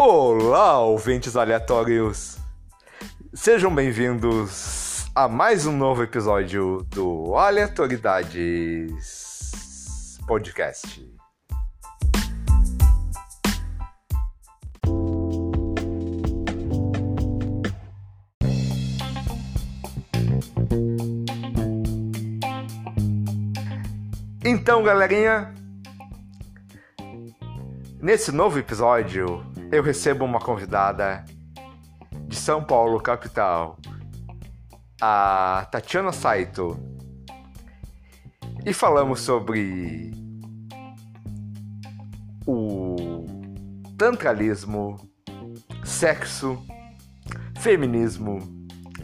Olá, ouvintes aleatórios! Sejam bem-vindos a mais um novo episódio do Aleatoridades Podcast. Então, galerinha, nesse novo episódio eu recebo uma convidada de São Paulo, capital, a Tatiana Saito. E falamos sobre o tantralismo, sexo, feminismo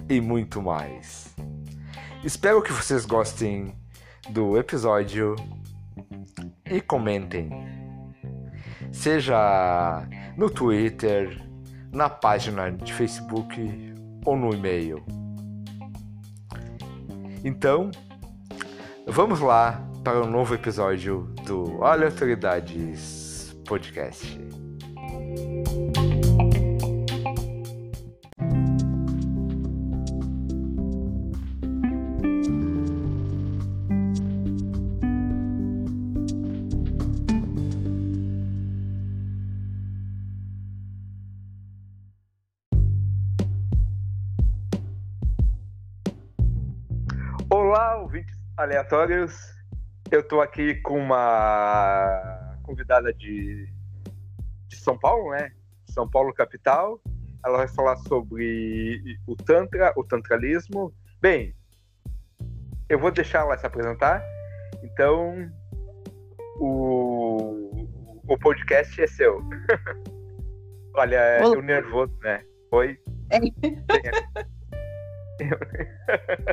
e muito mais. Espero que vocês gostem do episódio e comentem. Seja no Twitter, na página de Facebook ou no e-mail. Então, vamos lá para um novo episódio do Olha Autoridades Podcast. Aleatórios. Eu tô aqui com uma convidada de, de São Paulo, né? São Paulo capital. Ela vai falar sobre o Tantra, o Tantralismo. Bem, eu vou deixar ela se apresentar. Então, o, o podcast é seu. Olha, é Olá. o nervoso, né? Oi. É.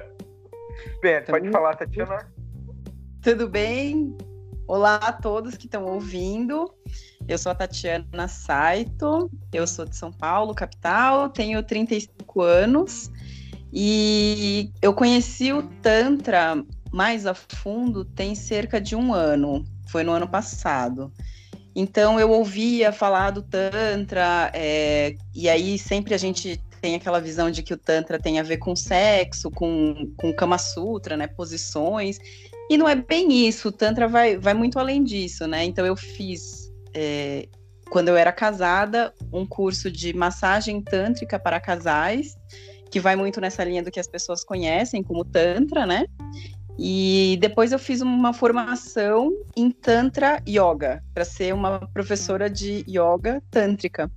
Bem, pode Então- falar, Tatiana. Tudo bem? Olá a todos que estão ouvindo. Eu sou a Tatiana Saito, eu sou de São Paulo, capital, tenho 35 anos e eu conheci o Tantra mais a fundo tem cerca de um ano, foi no ano passado. Então eu ouvia falar do Tantra, é, e aí sempre a gente tem aquela visão de que o Tantra tem a ver com sexo, com, com Kama Sutra, né? Posições. E não é bem isso, o Tantra vai, vai muito além disso, né? Então eu fiz, é, quando eu era casada, um curso de massagem tântrica para casais, que vai muito nessa linha do que as pessoas conhecem como Tantra, né? E depois eu fiz uma formação em Tantra Yoga, para ser uma professora de yoga tântrica.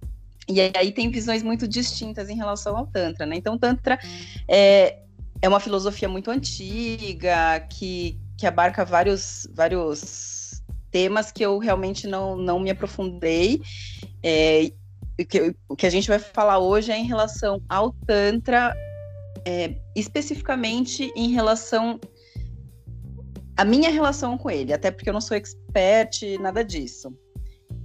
E aí tem visões muito distintas em relação ao Tantra, né? Então, Tantra é, é uma filosofia muito antiga, que, que abarca vários, vários temas que eu realmente não, não me aprofundei. É, o, que, o que a gente vai falar hoje é em relação ao Tantra, é, especificamente em relação a minha relação com ele, até porque eu não sou expert, nada disso.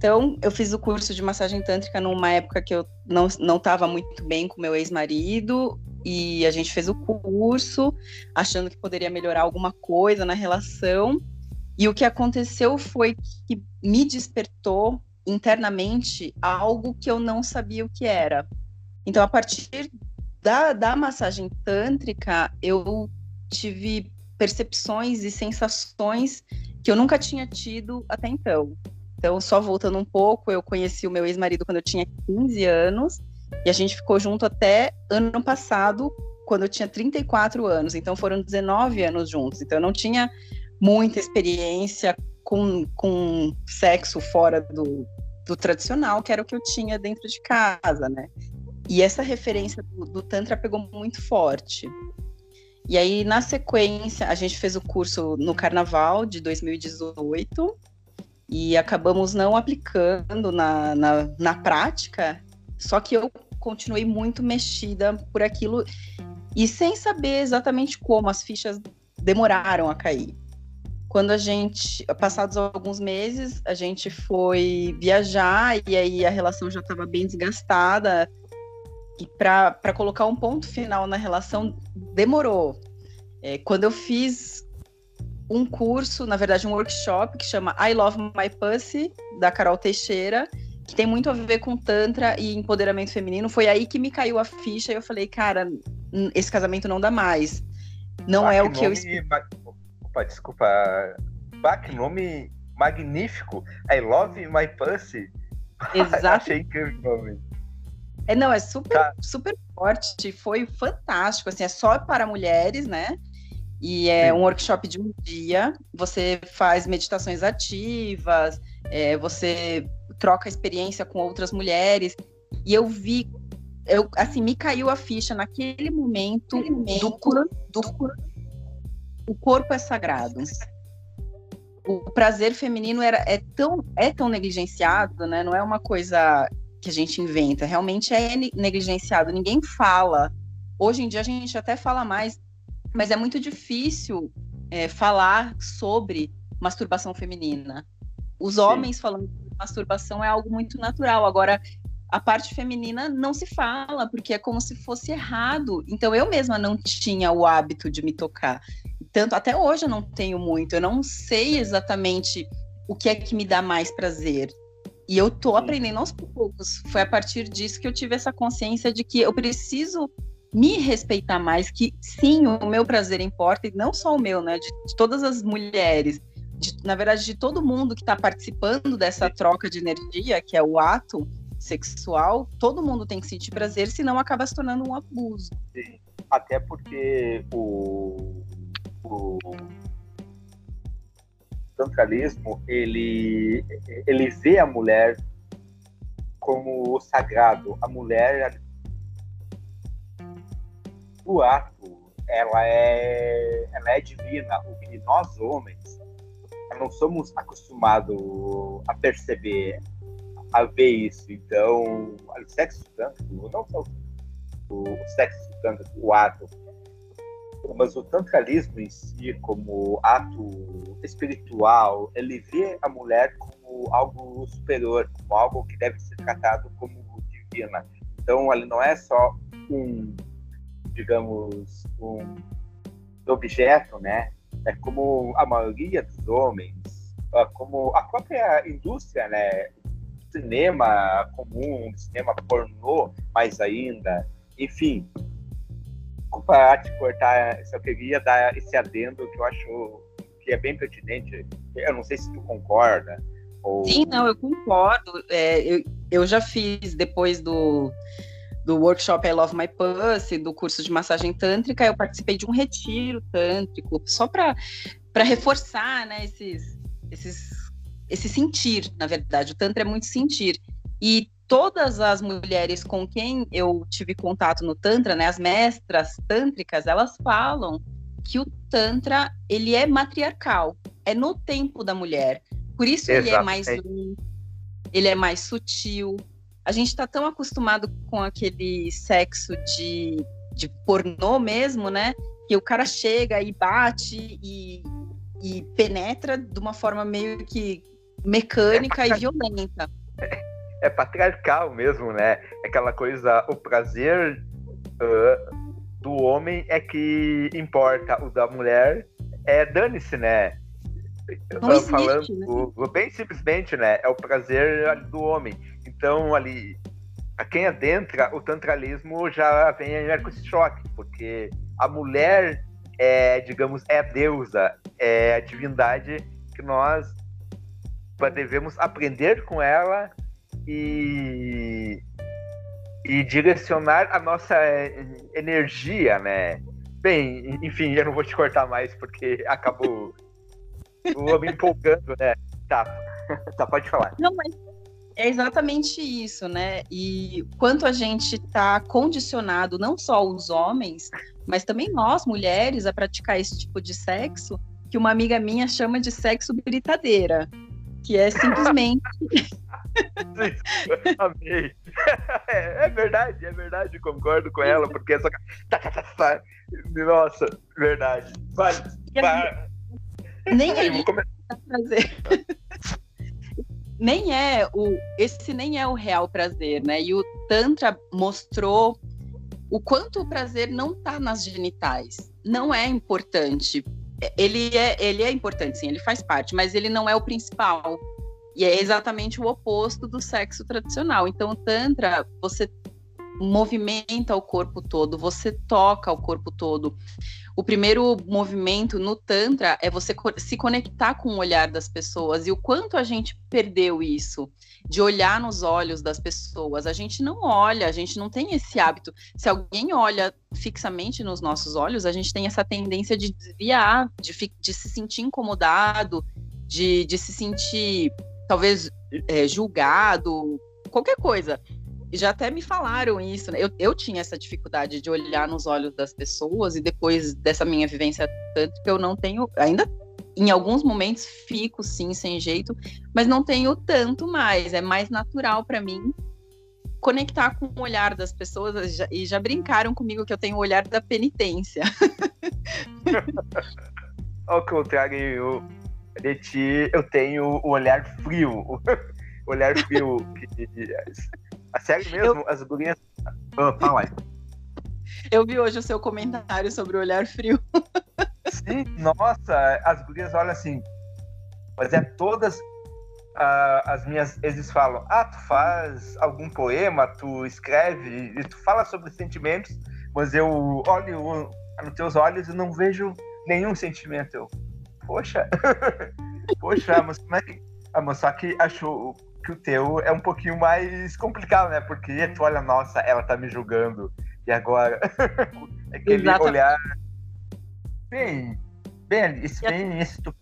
Então, eu fiz o curso de massagem tântrica numa época que eu não estava muito bem com meu ex-marido, e a gente fez o curso, achando que poderia melhorar alguma coisa na relação. E o que aconteceu foi que me despertou internamente algo que eu não sabia o que era. Então, a partir da, da massagem tântrica, eu tive percepções e sensações que eu nunca tinha tido até então. Então, só voltando um pouco, eu conheci o meu ex-marido quando eu tinha 15 anos e a gente ficou junto até ano passado, quando eu tinha 34 anos. Então, foram 19 anos juntos. Então, eu não tinha muita experiência com, com sexo fora do, do tradicional, que era o que eu tinha dentro de casa, né? E essa referência do, do Tantra pegou muito forte. E aí, na sequência, a gente fez o curso no carnaval de 2018 e acabamos não aplicando na, na, na prática, só que eu continuei muito mexida por aquilo e sem saber exatamente como as fichas demoraram a cair. Quando a gente, passados alguns meses, a gente foi viajar e aí a relação já estava bem desgastada. E para colocar um ponto final na relação, demorou. É, quando eu fiz um curso, na verdade, um workshop que chama I Love My Pussy, da Carol Teixeira, que tem muito a ver com Tantra e empoderamento feminino. Foi aí que me caiu a ficha e eu falei, cara, esse casamento não dá mais. Não é o que eu. Ma... Opa, desculpa. Que nome magnífico. I love my pussy. Exato. Achei incrível o nome. É, não, é super, tá. super forte, foi fantástico, assim, é só para mulheres, né? E é Sim. um workshop de um dia, você faz meditações ativas, é, você troca experiência com outras mulheres, e eu vi, eu, assim, me caiu a ficha naquele momento, momento do, do, o corpo é sagrado. O prazer feminino era, é, tão, é tão negligenciado, né? Não é uma coisa que a gente inventa, realmente é negligenciado, ninguém fala. Hoje em dia a gente até fala mais, mas é muito difícil é, falar sobre masturbação feminina. Os Sim. homens falando de masturbação é algo muito natural. Agora, a parte feminina não se fala, porque é como se fosse errado. Então, eu mesma não tinha o hábito de me tocar. Tanto até hoje eu não tenho muito. Eu não sei exatamente o que é que me dá mais prazer. E eu tô aprendendo aos poucos. Foi a partir disso que eu tive essa consciência de que eu preciso me respeitar mais, que sim, o meu prazer importa, e não só o meu, né? De, de todas as mulheres, de, na verdade, de todo mundo que está participando dessa troca de energia, que é o ato sexual, todo mundo tem que sentir prazer, senão acaba se tornando um abuso. Sim. Até porque o, o tantralismo ele ele vê a mulher como sagrado. A mulher o ato ela é ela é divina. O que nós homens não somos acostumados a perceber, a ver isso. Então, o sexo tântrico, não só o, sexo tântrico, o ato, mas o tantralismo em si, como ato espiritual, ele vê a mulher como algo superior, como algo que deve ser tratado como divina. Então, ele não é só um, digamos, um objeto, né? É como a maioria dos homens, como a própria indústria, né? Cinema comum, cinema pornô, mais ainda, enfim, desculpa te cortar, só queria dar esse adendo que eu acho que é bem pertinente. Eu não sei se tu concorda. Ou... Sim, não, eu concordo. É, eu, eu já fiz depois do, do workshop I Love My Pussy, do curso de massagem tântrica, eu participei de um retiro tântrico, só para reforçar né, esses, esses, esse sentir, na verdade. O Tantra é muito sentir. E todas as mulheres com quem eu tive contato no Tantra, né, as mestras tântricas, elas falam que o Tantra, ele é matriarcal, é no tempo da mulher. Por isso ele é mais ele é mais sutil. A gente está tão acostumado com aquele sexo de, de pornô mesmo, né? Que o cara chega e bate e, e penetra de uma forma meio que mecânica é, e violenta é patriarcal mesmo, né? Aquela coisa, o prazer uh, do homem é que importa, o da mulher é dane-se, né? Não existe, falando né? bem simplesmente, né? É o prazer do homem. Então, ali, a quem adentra, o tantralismo já vem com esse choque, porque a mulher é, digamos, é a deusa, é a divindade que nós devemos aprender com ela e, e direcionar a nossa energia, né? Bem, enfim, eu não vou te cortar mais porque acabou me empolgando, né? Tá, tá, pode falar. Não, mas é exatamente isso, né? E quanto a gente está condicionado, não só os homens, mas também nós, mulheres, a praticar esse tipo de sexo, que uma amiga minha chama de sexo britadeira, que é simplesmente Amei. É, é, verdade, é verdade, concordo com ela, porque essa. Nossa, verdade. Vai, vai. Nem é isso prazer. Nem é o. Esse nem é o real prazer, né? E o Tantra mostrou o quanto o prazer não tá nas genitais. Não é importante. Ele é, ele é importante, sim, ele faz parte, mas ele não é o principal E é exatamente o oposto do sexo tradicional. Então, o Tantra, você movimenta o corpo todo, você toca o corpo todo. O primeiro movimento no Tantra é você se conectar com o olhar das pessoas e o quanto a gente perdeu isso, de olhar nos olhos das pessoas. A gente não olha, a gente não tem esse hábito. Se alguém olha fixamente nos nossos olhos, a gente tem essa tendência de desviar, de, de se sentir incomodado, de, de se sentir talvez é, julgado, qualquer coisa já até me falaram isso. Né? Eu, eu tinha essa dificuldade de olhar nos olhos das pessoas e depois dessa minha vivência tanto que eu não tenho ainda em alguns momentos fico sim sem jeito, mas não tenho tanto mais. É mais natural para mim conectar com o olhar das pessoas e já brincaram comigo que eu tenho o olhar da penitência. Ao contrário de ti, eu tenho o olhar frio. o olhar frio que a sério mesmo? Eu... As gurias. Oh, fala aí. Eu vi hoje o seu comentário sobre o olhar frio. Sim, nossa, as gurias olham assim. Mas é todas uh, as minhas exes falam: Ah, tu faz algum poema, tu escreve, e tu fala sobre sentimentos, mas eu olho nos teus olhos e não vejo nenhum sentimento. Eu, poxa, poxa, mas como é que. Ah, mas só que achou que o teu é um pouquinho mais complicado, né? Porque tu olha, nossa, ela tá me julgando. E agora? Aquele Exatamente. olhar. Bem, bem, esse, bem se, tu,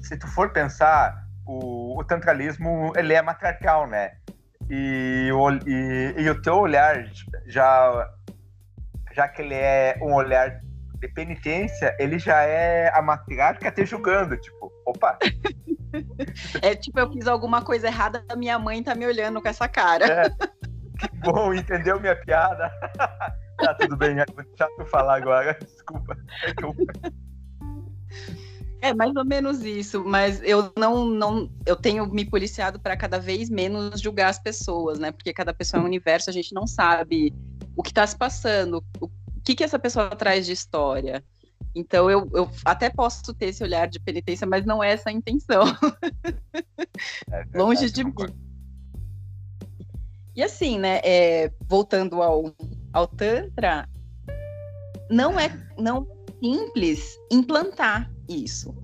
se tu for pensar, o, o tantralismo ele é matriarcal, né? E o, e, e o teu olhar, já, já que ele é um olhar de penitência, ele já é a matriarca te julgando, tipo, opa, é tipo, eu fiz alguma coisa errada, a minha mãe tá me olhando com essa cara. É. Que bom, entendeu minha piada? tá, tudo bem, é chato falar agora, desculpa. É mais ou menos isso, mas eu não, não eu tenho me policiado para cada vez menos julgar as pessoas, né? Porque cada pessoa é um universo, a gente não sabe o que está se passando, o que que essa pessoa traz de história. Então eu, eu até posso ter esse olhar de penitência, mas não é essa a intenção. É verdade, Longe de mim. E assim, né? É, voltando ao, ao Tantra, não é não simples implantar isso.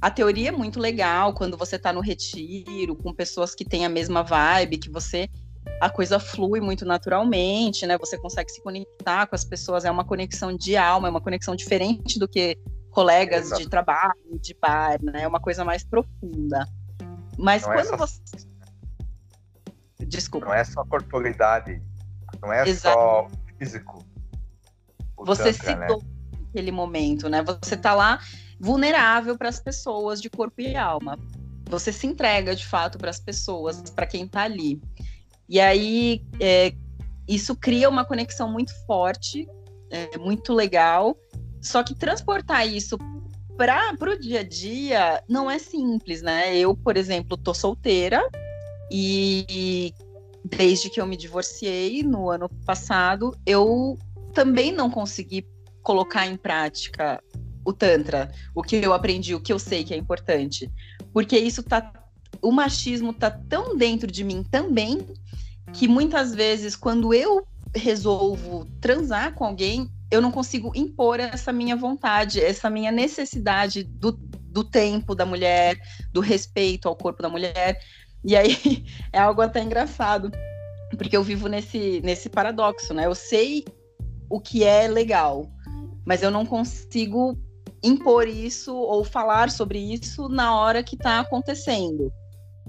A teoria é muito legal quando você está no retiro com pessoas que têm a mesma vibe que você a coisa flui muito naturalmente, né? Você consegue se conectar com as pessoas, é uma conexão de alma, é uma conexão diferente do que colegas Exato. de trabalho, de bar, né? É uma coisa mais profunda. Mas não é quando é só... você. Desculpa. Não é só corporidade, não é Exato. só físico. Você tantra, se né? doa naquele momento, né? Você tá lá vulnerável para as pessoas de corpo e alma. Você se entrega de fato para as pessoas, para quem tá ali. E aí é, isso cria uma conexão muito forte, é, muito legal. Só que transportar isso para o dia a dia não é simples, né? Eu, por exemplo, tô solteira e desde que eu me divorciei no ano passado, eu também não consegui colocar em prática o tantra, o que eu aprendi, o que eu sei que é importante, porque isso tá o machismo tá tão dentro de mim também que muitas vezes quando eu resolvo transar com alguém, eu não consigo impor essa minha vontade, essa minha necessidade do, do tempo da mulher, do respeito ao corpo da mulher. E aí é algo até engraçado, porque eu vivo nesse, nesse paradoxo, né? Eu sei o que é legal, mas eu não consigo impor isso ou falar sobre isso na hora que está acontecendo.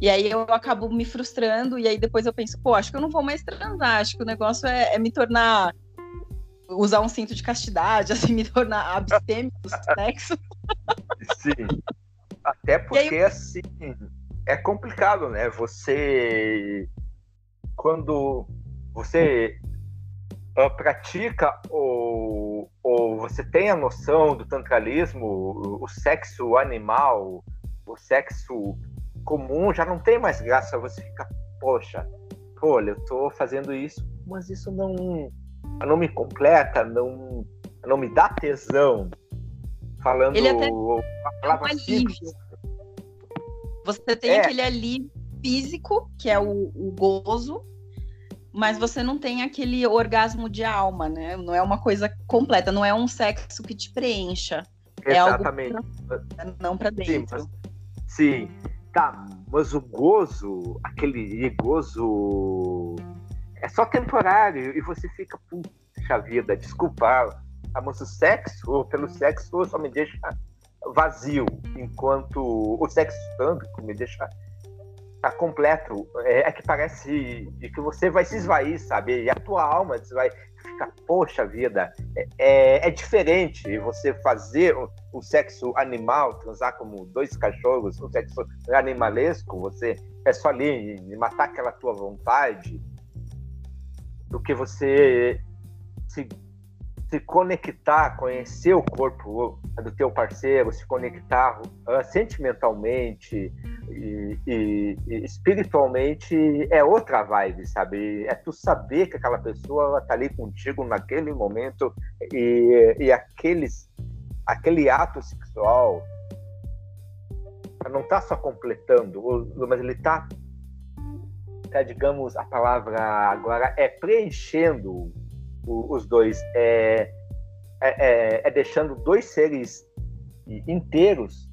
E aí eu acabo me frustrando, e aí depois eu penso, pô, acho que eu não vou mais transar, acho que o negócio é, é me tornar. usar um cinto de castidade, assim, me tornar abstêmio do sexo. Sim. Até porque, aí... assim, é complicado, né? Você. Quando você uh, pratica ou, ou você tem a noção do tantralismo, o, o sexo animal, o sexo comum já não tem mais graça. Você fica, poxa, olha, eu tô fazendo isso, mas isso não, não me completa, não, não me dá tesão. Falando Ele até a palavra é. Você tem é. aquele alívio físico, que é o, o gozo, mas você não tem aquele orgasmo de alma, né? Não é uma coisa completa, não é um sexo que te preencha. Exatamente. É algo pra, não para dentro. Sim, mas, sim, tá, mas o gozo, aquele gozo é só temporário e você fica, puxa vida, desculpa, mas o sexo, pelo sexo, só me deixa vazio, enquanto o sexo tântrico me deixa tá completo. É, é, que parece que você vai se esvair, sabe? E a tua alma vai ficar, poxa vida, é, é, é diferente você fazer o, o, sexo animal, transar como dois cachorros, o sexo animalesco, você é só ali matar aquela tua vontade, do que você se se conectar, conhecer o corpo do teu parceiro, se conectar uh, sentimentalmente e, e, e, espiritualmente é outra vibe, sabe? É tu saber que aquela pessoa está ali contigo naquele momento e, e aqueles, aquele ato sexual não está só completando, mas ele está, tá, digamos, a palavra agora é preenchendo o, os dois, é, é, é, é, deixando dois seres inteiros,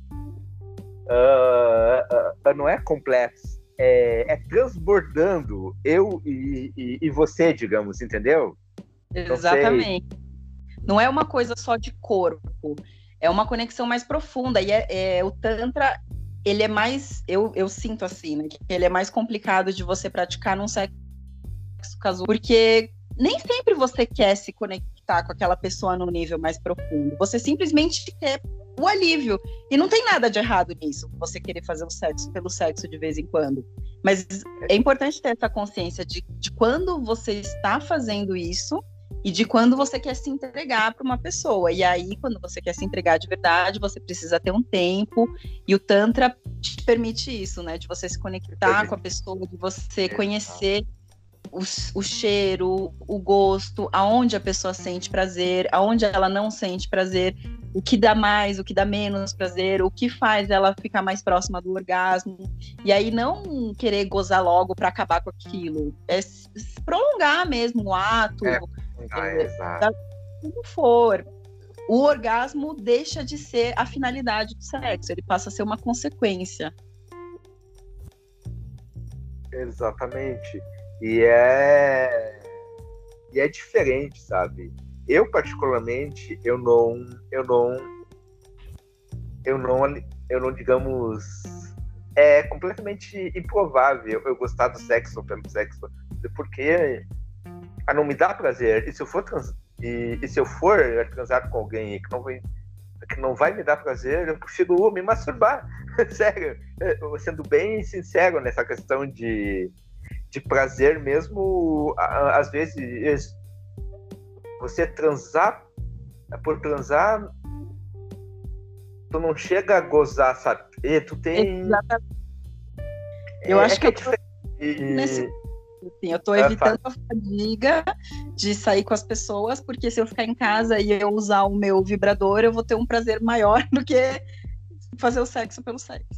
uh, uh, não é complexo, é, é, transbordando eu e, e, e, você, digamos, entendeu? Exatamente. Não, não, é uma coisa só de corpo, é uma conexão mais profunda. E é, é, o Tantra, ele é mais, eu, eu sinto assim, né? Que ele é mais complicado de você praticar num sexo casual, porque nem sempre você quer se conectar com aquela pessoa no nível mais profundo. Você simplesmente quer o alívio. E não tem nada de errado nisso, você querer fazer o sexo pelo sexo de vez em quando. Mas é importante ter essa consciência de, de quando você está fazendo isso e de quando você quer se entregar para uma pessoa. E aí, quando você quer se entregar de verdade, você precisa ter um tempo. E o Tantra te permite isso, né? De você se conectar com a pessoa, de você conhecer o, o, cheiro, o gosto, aonde a pessoa sente prazer, aonde ela não sente prazer, o que dá mais, o que dá menos prazer, o que faz ela ficar mais próxima do orgasmo. E aí não querer gozar logo para acabar com aquilo, é prolongar mesmo o ato, é, é, como for. O orgasmo deixa de ser a finalidade do sexo, ele passa a ser uma consequência. Exatamente. E é e é diferente, sabe? Eu particularmente, eu não eu não eu não eu não digamos é completamente improvável eu gostar do sexo pelo sexo, porque a não me dá prazer. E se eu for trans, e, e se eu for transar com alguém que não vai que não vai me dar prazer, eu prefiro me masturbar. Sério, sendo bem sincero nessa questão de de prazer mesmo, às vezes você transar por transar, tu não chega a gozar, sabe? E tu tem. Exatamente. Eu é, acho é que, que é eu tô... nesse assim, eu tô ah, evitando a fadiga de sair com as pessoas, porque se eu ficar em casa e eu usar o meu vibrador, eu vou ter um prazer maior do que fazer o sexo pelo sexo.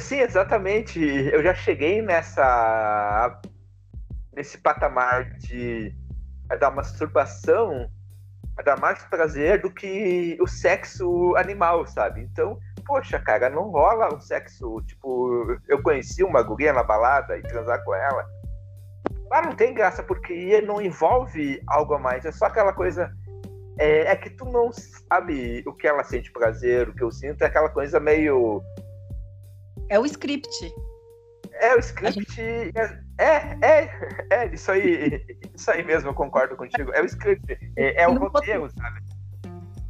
Sim, exatamente. Eu já cheguei nessa nesse patamar de dar masturbação dar mais prazer do que o sexo animal, sabe? Então, poxa, cara, não rola um sexo, tipo, eu conheci uma guria na balada e transar com ela. Ah, não tem graça, porque não envolve algo a mais, é só aquela coisa. É, é que tu não sabe o que ela sente prazer, o que eu sinto, é aquela coisa meio é o script. É, o script. Gente... É, é, é, isso aí. Isso aí mesmo, eu concordo contigo. É o script. É, é o roteiro, sabe?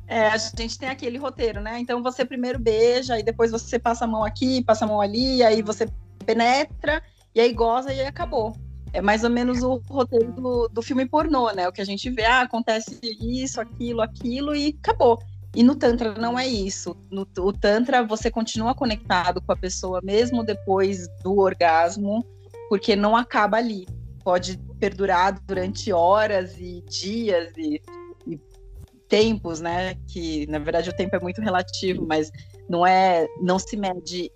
É, a gente tem aquele roteiro, né? Então você primeiro beija, e depois você passa a mão aqui, passa a mão ali, aí você penetra, e aí goza e acabou. É mais ou menos o roteiro do, do filme pornô, né? O que a gente vê, ah, acontece isso, aquilo, aquilo, e acabou. E no Tantra não é isso. No o Tantra você continua conectado com a pessoa mesmo depois do orgasmo, porque não acaba ali. Pode perdurar durante horas e dias e, e tempos, né? Que na verdade o tempo é muito relativo, mas não é, não se mede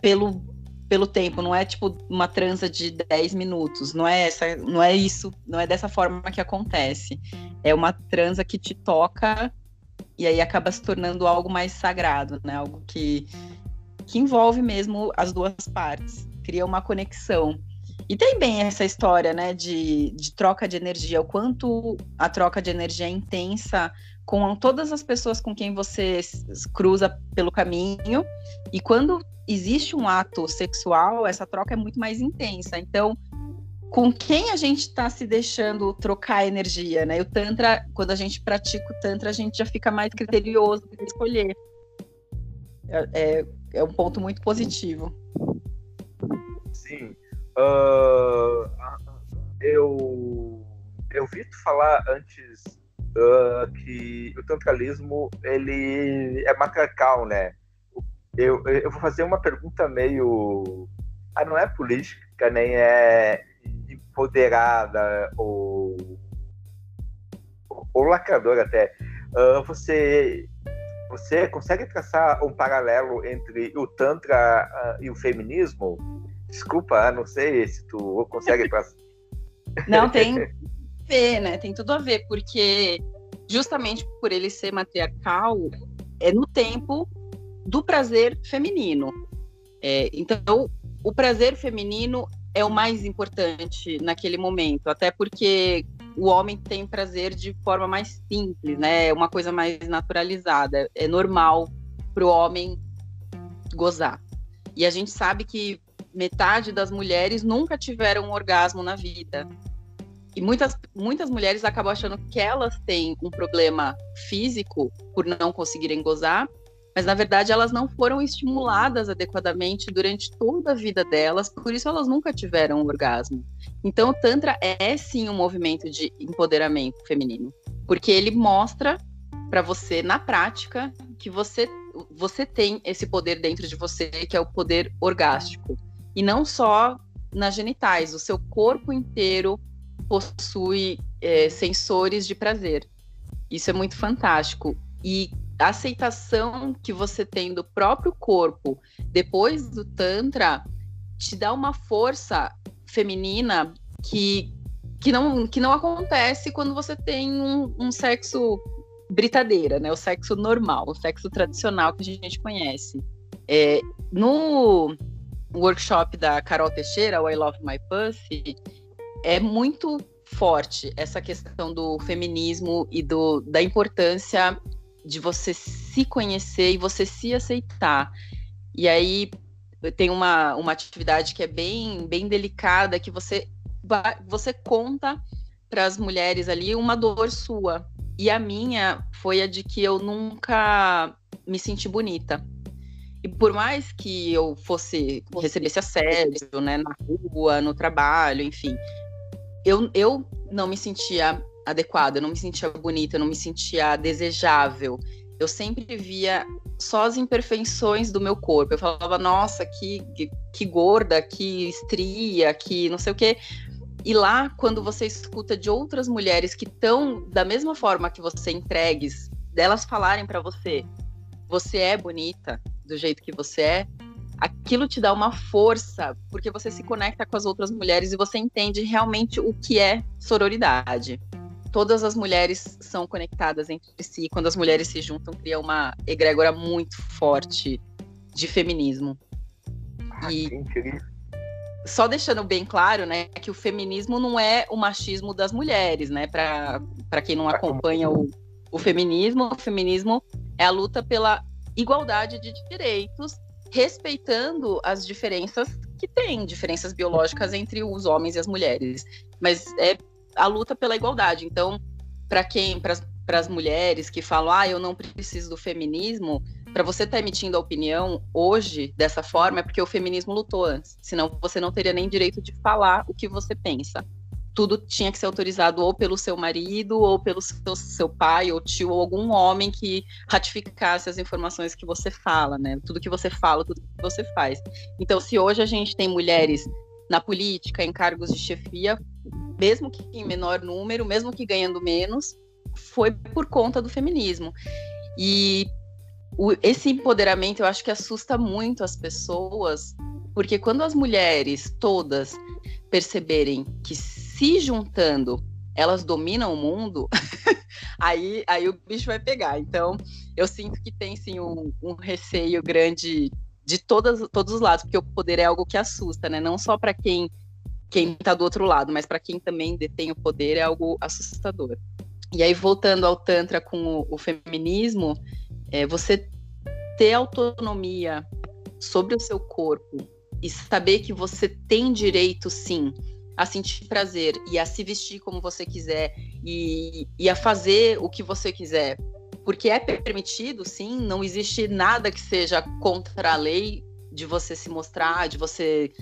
pelo pelo tempo, não é tipo uma transa de 10 minutos, não é essa, não é isso, não é dessa forma que acontece. É uma transa que te toca e aí acaba se tornando algo mais sagrado, né? Algo que, que envolve mesmo as duas partes, cria uma conexão. E tem bem essa história, né, de, de troca de energia, o quanto a troca de energia é intensa com todas as pessoas com quem você cruza pelo caminho. E quando existe um ato sexual, essa troca é muito mais intensa. Então, com quem a gente está se deixando trocar energia, né? E o Tantra, quando a gente pratica o Tantra, a gente já fica mais criterioso para escolher. É, é, é, um ponto muito positivo. Sim. Uh, eu, eu vi tu falar antes uh, que o tantralismo ele é matriarcal, né? Eu, eu vou fazer uma pergunta meio. Ah, não é política, nem é empoderada ou, ou lacradora até. Uh, você, você consegue traçar um paralelo entre o Tantra uh, e o feminismo? Desculpa, não sei se tu consegue traçar. Não, tem ver, né? Tem tudo a ver, porque justamente por ele ser matriarcal, é no tempo do prazer feminino. É, então, o prazer feminino é o mais importante naquele momento, até porque o homem tem prazer de forma mais simples, né? É uma coisa mais naturalizada. É normal para o homem gozar. E a gente sabe que metade das mulheres nunca tiveram um orgasmo na vida. E muitas, muitas mulheres acabam achando que elas têm um problema físico por não conseguirem gozar, mas na verdade elas não foram estimuladas adequadamente durante toda a vida delas, por isso elas nunca tiveram um orgasmo. Então o Tantra é sim um movimento de empoderamento feminino, porque ele mostra para você na prática que você você tem esse poder dentro de você, que é o poder orgástico. E não só nas genitais, o seu corpo inteiro possui é, sensores de prazer. Isso é muito fantástico. E a aceitação que você tem do próprio corpo depois do Tantra te dá uma força feminina que, que, não, que não acontece quando você tem um, um sexo britadeira, né? O sexo normal, o sexo tradicional que a gente conhece. É, no workshop da Carol Teixeira, o I Love My Pussy, é muito forte essa questão do feminismo e do, da importância de você se conhecer e você se aceitar. E aí tem uma, uma atividade que é bem, bem delicada, que você, você conta para as mulheres ali uma dor sua. E a minha foi a de que eu nunca me senti bonita. E por mais que eu fosse recebesse assédio, né, na rua, no trabalho, enfim, eu, eu não me sentia adequada, eu não me sentia bonita, eu não me sentia desejável. Eu sempre via só as imperfeições do meu corpo. Eu falava, nossa, que, que, gorda, que estria, que não sei o quê. E lá, quando você escuta de outras mulheres que estão da mesma forma que você entregues, delas falarem para você, você é bonita do jeito que você é, aquilo te dá uma força, porque você se conecta com as outras mulheres e você entende realmente o que é sororidade. Todas as mulheres são conectadas entre si, quando as mulheres se juntam, cria uma egrégora muito forte de feminismo. Ah, e só deixando bem claro, né, que o feminismo não é o machismo das mulheres, né? Para quem não acompanha o, o feminismo, o feminismo é a luta pela igualdade de direitos respeitando as diferenças que tem, diferenças biológicas entre os homens e as mulheres. Mas é a luta pela igualdade. Então, para quem, para as mulheres que falam, ah, eu não preciso do feminismo, para você estar tá emitindo a opinião hoje dessa forma é porque o feminismo lutou antes. Senão você não teria nem direito de falar o que você pensa tudo tinha que ser autorizado ou pelo seu marido, ou pelo seu, seu, pai, ou tio, ou algum homem que ratificasse as informações que você fala, né? Tudo que você fala, tudo que você faz. Então, se hoje a gente tem mulheres na política, em cargos de chefia, mesmo que em menor número, mesmo que ganhando menos, foi por conta do feminismo. E o, esse empoderamento eu acho que assusta muito as pessoas Porque quando as mulheres todas perceberem que se juntando elas dominam o mundo, aí, aí o bicho vai pegar. Então, eu sinto que tem sim um, um receio grande de todas, todos os lados, porque o poder é algo que assusta, né? Não só para quem quem está do outro lado, mas para quem também detém o poder é algo assustador. E aí, voltando ao Tantra com o, o feminismo, é, você ter autonomia sobre o seu corpo e saber que você tem direito, sim, a sentir prazer e a se vestir como você quiser e, e a fazer o que você quiser, porque é permitido, sim, não existe nada que seja contra a lei de você se mostrar, de você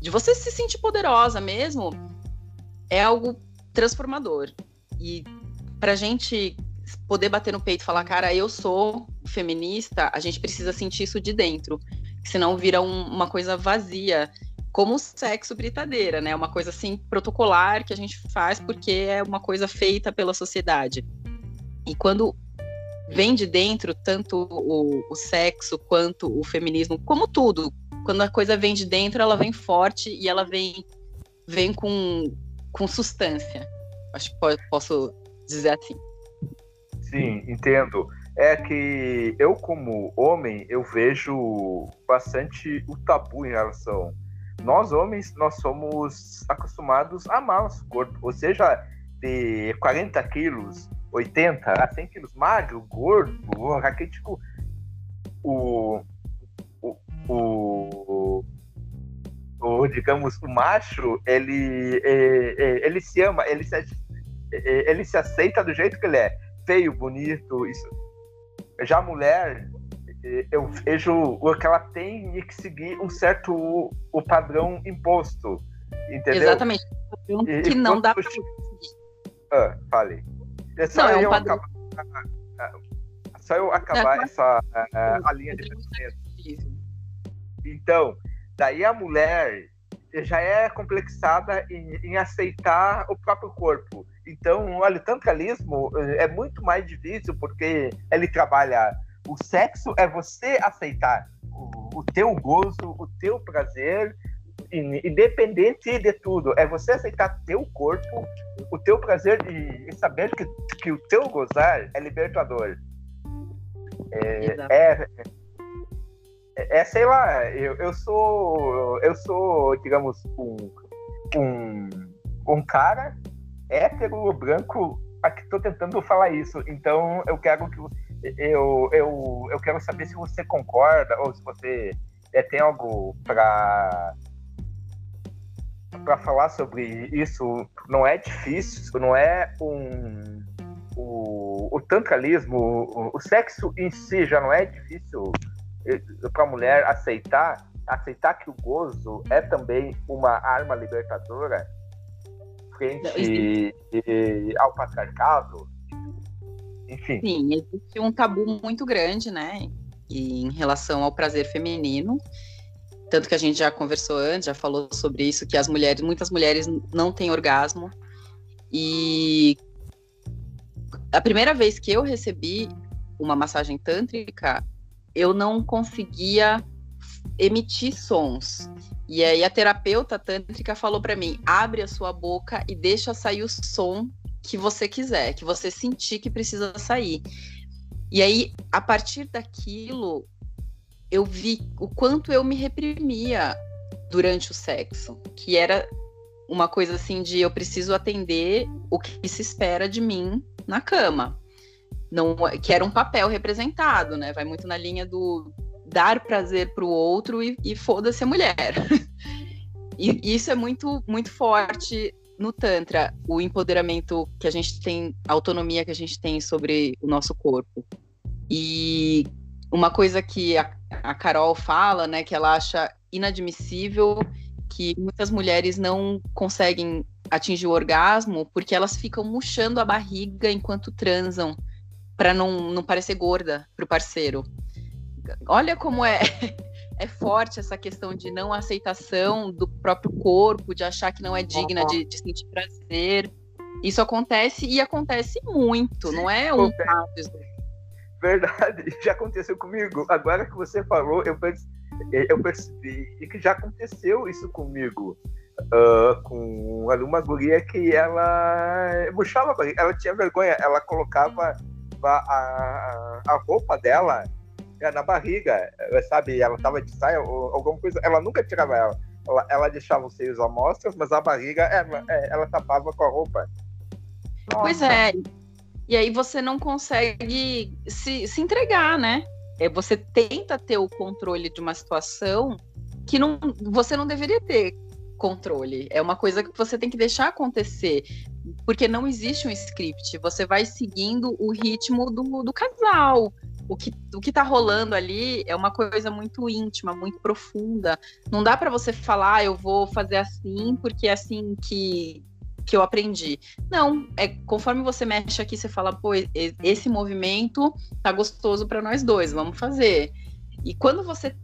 de você se sentir poderosa mesmo, é algo transformador. E para a gente poder bater no peito e falar, cara, eu sou feminista, a gente precisa sentir isso de dentro, senão vira um, uma coisa vazia, como o sexo britadeira, né? Uma coisa assim protocolar que a gente faz porque é uma coisa feita pela sociedade. E quando vem de dentro, tanto o, o sexo quanto o feminismo, como tudo, quando a coisa vem de dentro, ela vem forte e ela vem, vem com, com substância. Acho que posso dizer assim. Sim, entendo. É que eu, como homem, eu vejo bastante o tabu em relação. Nós, homens, nós somos acostumados a amar nosso corpo. Ou seja, de 40 quilos, 80 a 100 quilos, magro, gordo, raquítico. O, o, o, digamos, o macho, ele, ele se ama, ele se, ele se aceita do jeito que ele é. Feio, bonito, isso. Já a mulher, eu vejo que ela tem que seguir um certo o padrão imposto. Entendeu? Exatamente. E, que não dá seguir. Ah, falei. É só, não, eu é um padrão... acabar, só eu acabar não, essa a, a linha de pensamento. Então, daí a mulher já é complexada em, em, aceitar o próprio corpo. Então, olha, o tantralismo é muito mais difícil porque ele trabalha o sexo é você aceitar o, o teu gozo, o teu prazer, independente de tudo. É você aceitar teu corpo, o teu prazer e, saber que, que o teu gozar é libertador. É, é, é, sei lá, eu, eu sou, eu sou, digamos, um, um, um cara hétero, branco, aqui tô tentando falar isso. Então eu quero que eu, eu, eu quero saber se você concorda ou se você é, tem algo para para falar sobre isso. Não é difícil, não é um o, o tantralismo, o, o sexo em si já não é difícil para a mulher aceitar, aceitar que o gozo é também uma arma libertadora frente ao patriarcado. Enfim. Sim, existe um tabu muito grande, né, em relação ao prazer feminino. Tanto que a gente já conversou antes, já falou sobre isso, que as mulheres, muitas mulheres não têm orgasmo. E a primeira vez que eu recebi uma massagem tântrica, eu não conseguia emitir sons. E aí a terapeuta tântrica falou para mim: abre a sua boca e deixa sair o som que você quiser, que você sentir que precisa sair. E aí, a partir daquilo, eu vi o quanto eu me reprimia durante o sexo, que era uma coisa assim de eu preciso atender o que se espera de mim na cama não que era um papel representado, né? Vai muito na linha do dar prazer para o outro e, e foda-se a mulher. e isso é muito muito forte no tantra, o empoderamento que a gente tem, a autonomia que a gente tem sobre o nosso corpo. E uma coisa que a, a Carol fala, né, que ela acha inadmissível que muitas mulheres não conseguem atingir o orgasmo porque elas ficam murchando a barriga enquanto transam para não, não parecer gorda pro parceiro. Olha como é é forte essa questão de não aceitação do próprio corpo, de achar que não é digna de, de sentir prazer. Isso acontece e acontece muito, não é um caso. Verdade, já aconteceu comigo. Agora que você falou, eu pensei, eu percebi que já aconteceu isso comigo. Uh, com uma guria que ela puxava ela tinha vergonha, ela colocava a, a, a roupa dela é, na barriga, sabe? Ela tava de saia ou alguma coisa, ela nunca tirava ela. Ela, ela deixava os seios amostras, mas a barriga ela, é, ela tapava com a roupa. Nossa. Pois é. E aí você não consegue se, se entregar, né? É, você tenta ter o controle de uma situação que não, você não deveria ter controle. É uma coisa que você tem que deixar acontecer. Porque não existe um script. Você vai seguindo o ritmo do, do casal o que, o que tá rolando ali é uma coisa muito íntima, muito profunda. Não dá para você falar, ah, eu vou fazer assim porque é assim que, que eu aprendi. Não, é conforme você mexe aqui, você fala, pô, esse movimento tá gostoso para nós dois, vamos fazer. E quando você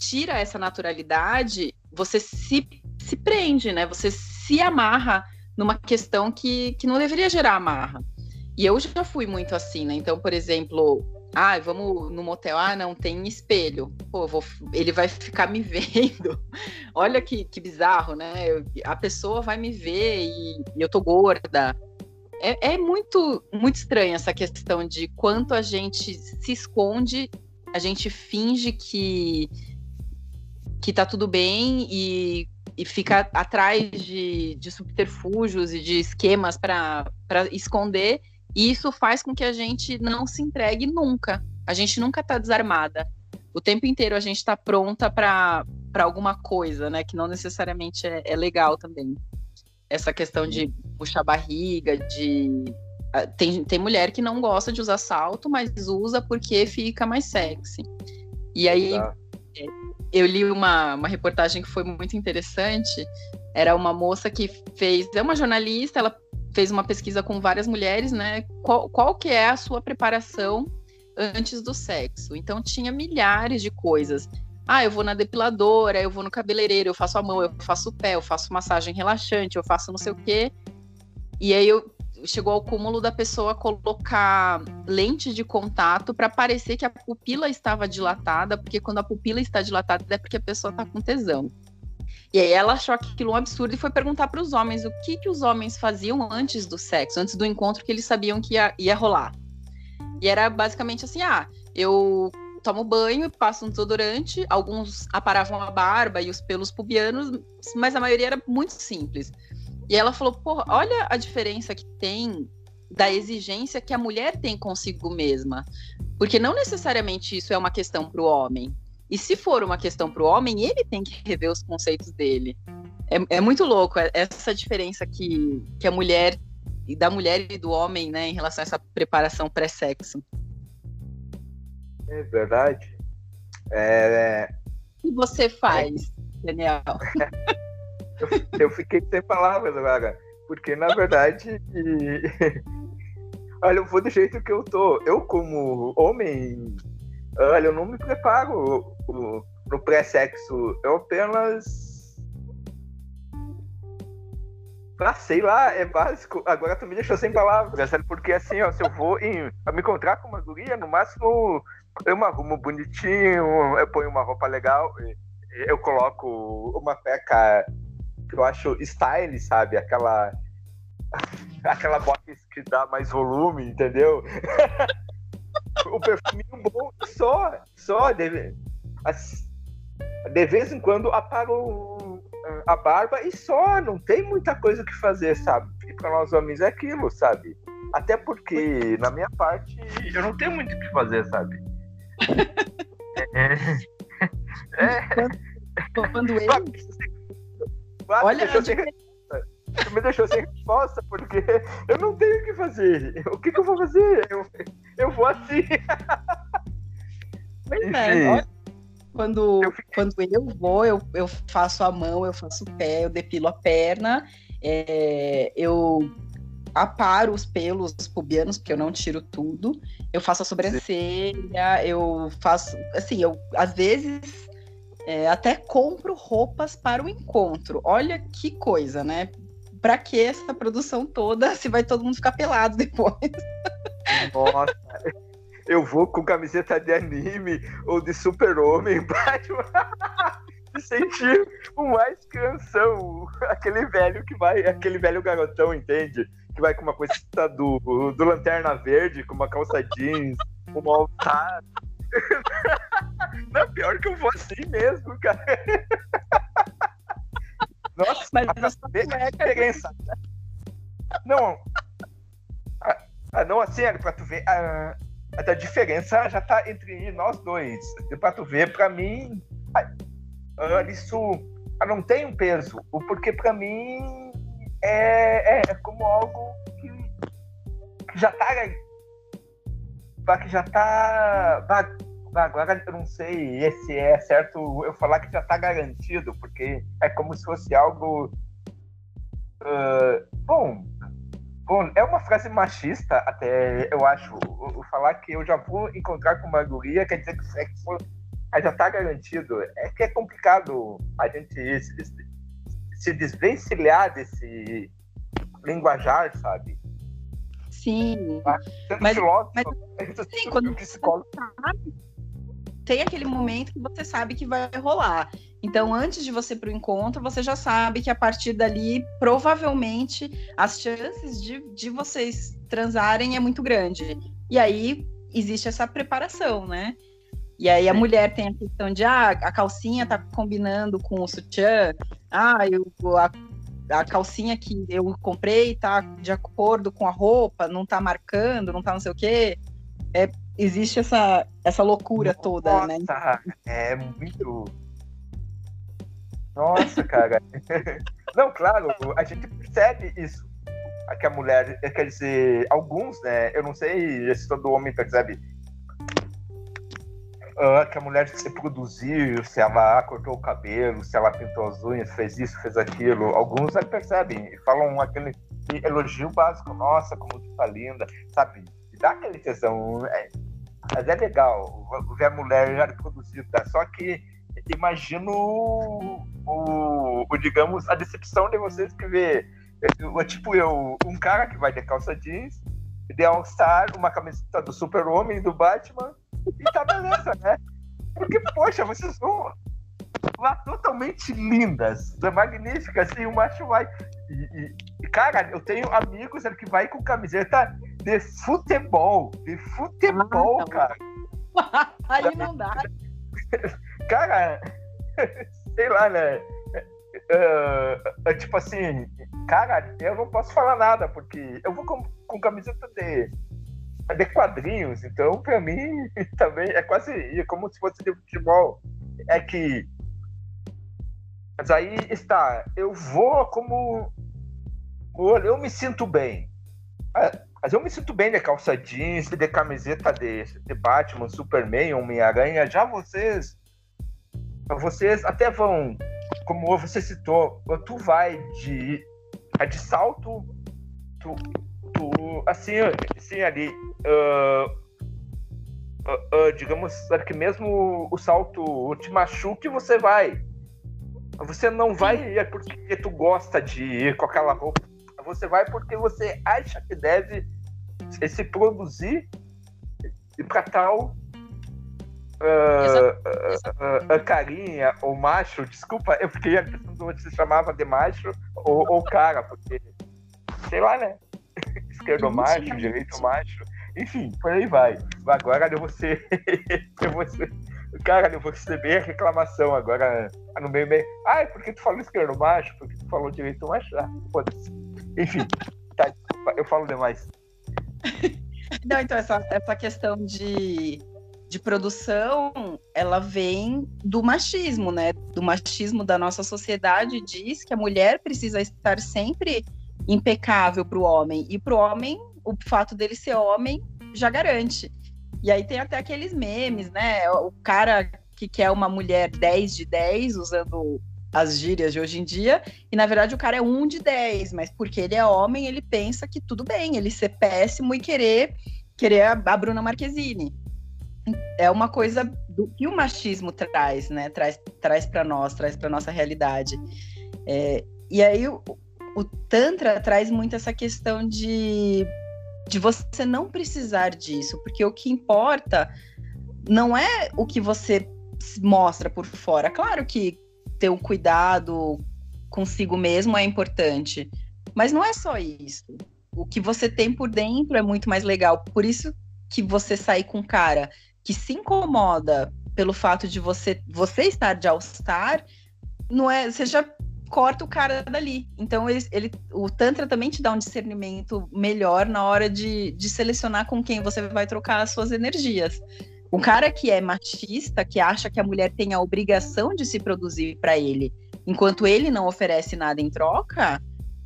tira essa naturalidade, você se, se prende, né? Você se amarra numa questão que, que não deveria gerar amarra. E eu já fui muito assim, né? Então, por exemplo, ah, vamos no motel. Ah, não, tem espelho. Pô, vou, ele vai ficar me vendo. Olha que, que bizarro, né? Eu, a pessoa vai me ver e, e eu tô gorda. É, é, muito, muito estranho essa questão de quanto a gente se esconde, a gente finge que, que tá tudo bem e, e fica atrás de, de subterfúgios e de esquemas para esconder e isso faz com que a gente não se entregue nunca. A gente nunca está desarmada. O tempo inteiro a gente está pronta para alguma coisa, né? Que não necessariamente é, é legal também. Essa questão de puxar barriga, de ah, tem, tem mulher que não gosta de usar salto, mas usa porque fica mais sexy. E aí tá. Eu li uma, uma reportagem que foi muito interessante. Era uma moça que fez, é uma jornalista, ela fez uma pesquisa com várias mulheres, né? Qual, qual que é a sua preparação antes do sexo? Então tinha milhares de coisas. Ah, eu vou na depiladora, eu vou no cabeleireiro, eu faço a mão, eu faço o pé, eu faço massagem relaxante, eu faço não sei o quê. E aí eu chegou ao cúmulo da pessoa colocar lente de contato para parecer que a pupila estava dilatada, porque quando a pupila está dilatada é porque a pessoa está com tesão. E aí ela achou aquilo um absurdo e foi perguntar para os homens o que, que os homens faziam antes do sexo, antes do encontro que eles sabiam que ia, ia rolar. E era basicamente assim: ah, eu tomo banho passo um desodorante, alguns aparavam a barba e os pelos pubianos, mas a maioria era muito simples. E ela falou: pô, olha a diferença que tem da exigência que a mulher tem consigo mesma. Porque não necessariamente isso é uma questão para o homem. E se for uma questão para o homem, ele tem que rever os conceitos dele. É, é muito louco é, essa diferença que, que a mulher, da mulher e do homem, né, em relação a essa preparação pré-sexo. É verdade. É... O que você faz, Daniel? eu, fiquei sem palavras agora, porque na verdade. Olha, eu vou do jeito que eu tô. Eu, como homem, olha, eu não me preparo no, no pré-sexo. Eu apenas. Ah, sei lá, é básico. Agora tu me deixou sem palavras, sabe? Porque assim, ó, se eu vou em, me encontrar com uma guria, no máximo eu me arrumo bonitinho, eu ponho uma roupa legal, eu coloco uma peca que eu acho style, sabe? Aquela. Aquela bota que dá mais volume, entendeu? o perfuminho bom só, só. Deve, de vez em quando apago a barba e só, não tem muita coisa que fazer, sabe? E para nós homens é aquilo, sabe? Até porque, na minha parte, eu não tenho muito o que fazer, sabe? é. é. Quando eu. Olha, deixou sem... Tu me deixou sem resposta, porque eu não tenho o que fazer. O que, que eu vou fazer? Eu, eu vou assim. Pois é, olha quando eu, quando eu vou, eu, eu faço a mão, eu faço o pé, eu depilo a perna, é, eu aparo os pelos pubianos, porque eu não tiro tudo, eu faço a sobrancelha, eu faço, assim, eu às vezes é, até compro roupas para o encontro. Olha que coisa, né? Pra que essa produção toda se vai todo mundo ficar pelado depois? Nossa. eu vou com camiseta de anime ou de super-homem. Me sentir o mais canção, aquele velho que vai, aquele velho garotão, entende? Que vai com uma coisa do, do Lanterna Verde, com uma calça jeans, uma altar. Não, pior que eu vou assim mesmo, cara. Nossa, mas a diferença. Não. Ah, não, assim, pra tu ver. A, a diferença já tá entre nós dois. Pra tu ver, pra mim. Isso não tem um peso. Porque pra mim é, é, é como algo que, que já tá. Que já tá. Agora eu não sei se é certo eu falar que já tá garantido, porque é como se fosse algo. Uh, bom, Bom, é uma frase machista, até eu acho. Falar que eu já vou encontrar com uma guria quer dizer que o sexo já tá garantido. É que é complicado a gente se desvencilhar desse linguajar, sabe? Sim. Sendo mas, filósofo, mas, sim, quando psicólogo. Sabe, tem aquele momento que você sabe que vai rolar. Então, antes de você para o encontro, você já sabe que a partir dali, provavelmente, as chances de, de vocês transarem é muito grande. E aí existe essa preparação, né? E aí a mulher tem a questão de ah, a calcinha tá combinando com o sutiã, ah, eu, a, a calcinha que eu comprei tá de acordo com a roupa, não tá marcando, não tá não sei o quê. É, existe essa, essa loucura Nossa, toda, né? É muito nossa, cara. Não, claro, a gente percebe isso. Que a mulher, quer dizer, alguns, né? Eu não sei se todo homem percebe. Uh, que a mulher se produziu, se ela cortou o cabelo, se ela pintou as unhas, fez isso, fez aquilo. Alguns aí percebem e falam aquele elogio básico. Nossa, como tu tá linda, sabe? Dá aquele tesão. É, mas é legal ver a mulher já produzida. Só que imagino o, o, digamos, a decepção de vocês que vê, tipo eu, um cara que vai de calça jeans, de All-Star, uma camiseta do Super-Homem, do Batman, e tá beleza, né? Porque, poxa, vocês são lá totalmente lindas, magníficas, e o macho vai. E, e, cara, eu tenho amigos que vai com camiseta de futebol, de futebol, ah, cara. Aí não dá. cara, sei lá, né? Uh, tipo assim, cara, eu não posso falar nada, porque eu vou com, com camiseta de, de quadrinhos, então pra mim também é quase é como se fosse de futebol. É que. Mas aí está, eu vou como. Eu me sinto bem. Mas eu me sinto bem de calça jeans, de camiseta de, de Batman, Superman, Homem-Aranha. Já vocês vocês até vão, como você citou, tu vai de, é de salto, tu, assim, assim ali, uh, uh, uh, digamos que mesmo o salto te machuque, você vai. Você não vai é porque tu gosta de ir com aquela roupa. Você vai porque você acha que deve se produzir para tal uh, uh, carinha ou macho, desculpa, eu fiquei pensando se chamava de macho ou, ou cara, porque sei lá, né? Esquerdo macho, direito macho, enfim, por aí vai. Agora eu vou ser. eu vou ser. Cara, eu vou receber a reclamação agora no meio meio. Ai, por que tu falou esquerdo macho? Por que tu falou direito macho? Ah, foda-se. Enfim, tá, eu falo demais. Não, então, essa, essa questão de de produção, ela vem do machismo, né? Do machismo da nossa sociedade diz que a mulher precisa estar sempre impecável para o homem e para o homem o fato dele ser homem já garante. E aí tem até aqueles memes, né? O cara que quer uma mulher 10 de 10 usando as gírias de hoje em dia, e na verdade o cara é um de 10, mas porque ele é homem, ele pensa que tudo bem, ele ser péssimo e querer querer a, Bruna Marquezine é uma coisa do que o machismo traz, né? Traz, traz para nós, traz para nossa realidade. É, e aí o, Tantra traz muito essa questão de de você não precisar disso, porque o que importa não é o que você mostra por fora. Claro que ter um cuidado consigo mesmo é importante, mas não é só isso. O que você tem por dentro é muito mais legal. Por isso que você sair com um cara que se incomoda pelo fato de você você estar de All-Star, não é, você já corta o cara dali. Então ele, ele, o Tantra também te dá um discernimento melhor na hora de, de selecionar com quem você vai trocar as suas energias. Um cara que é machista, que acha que a mulher tem a obrigação de se produzir para ele, enquanto ele não oferece nada em troca,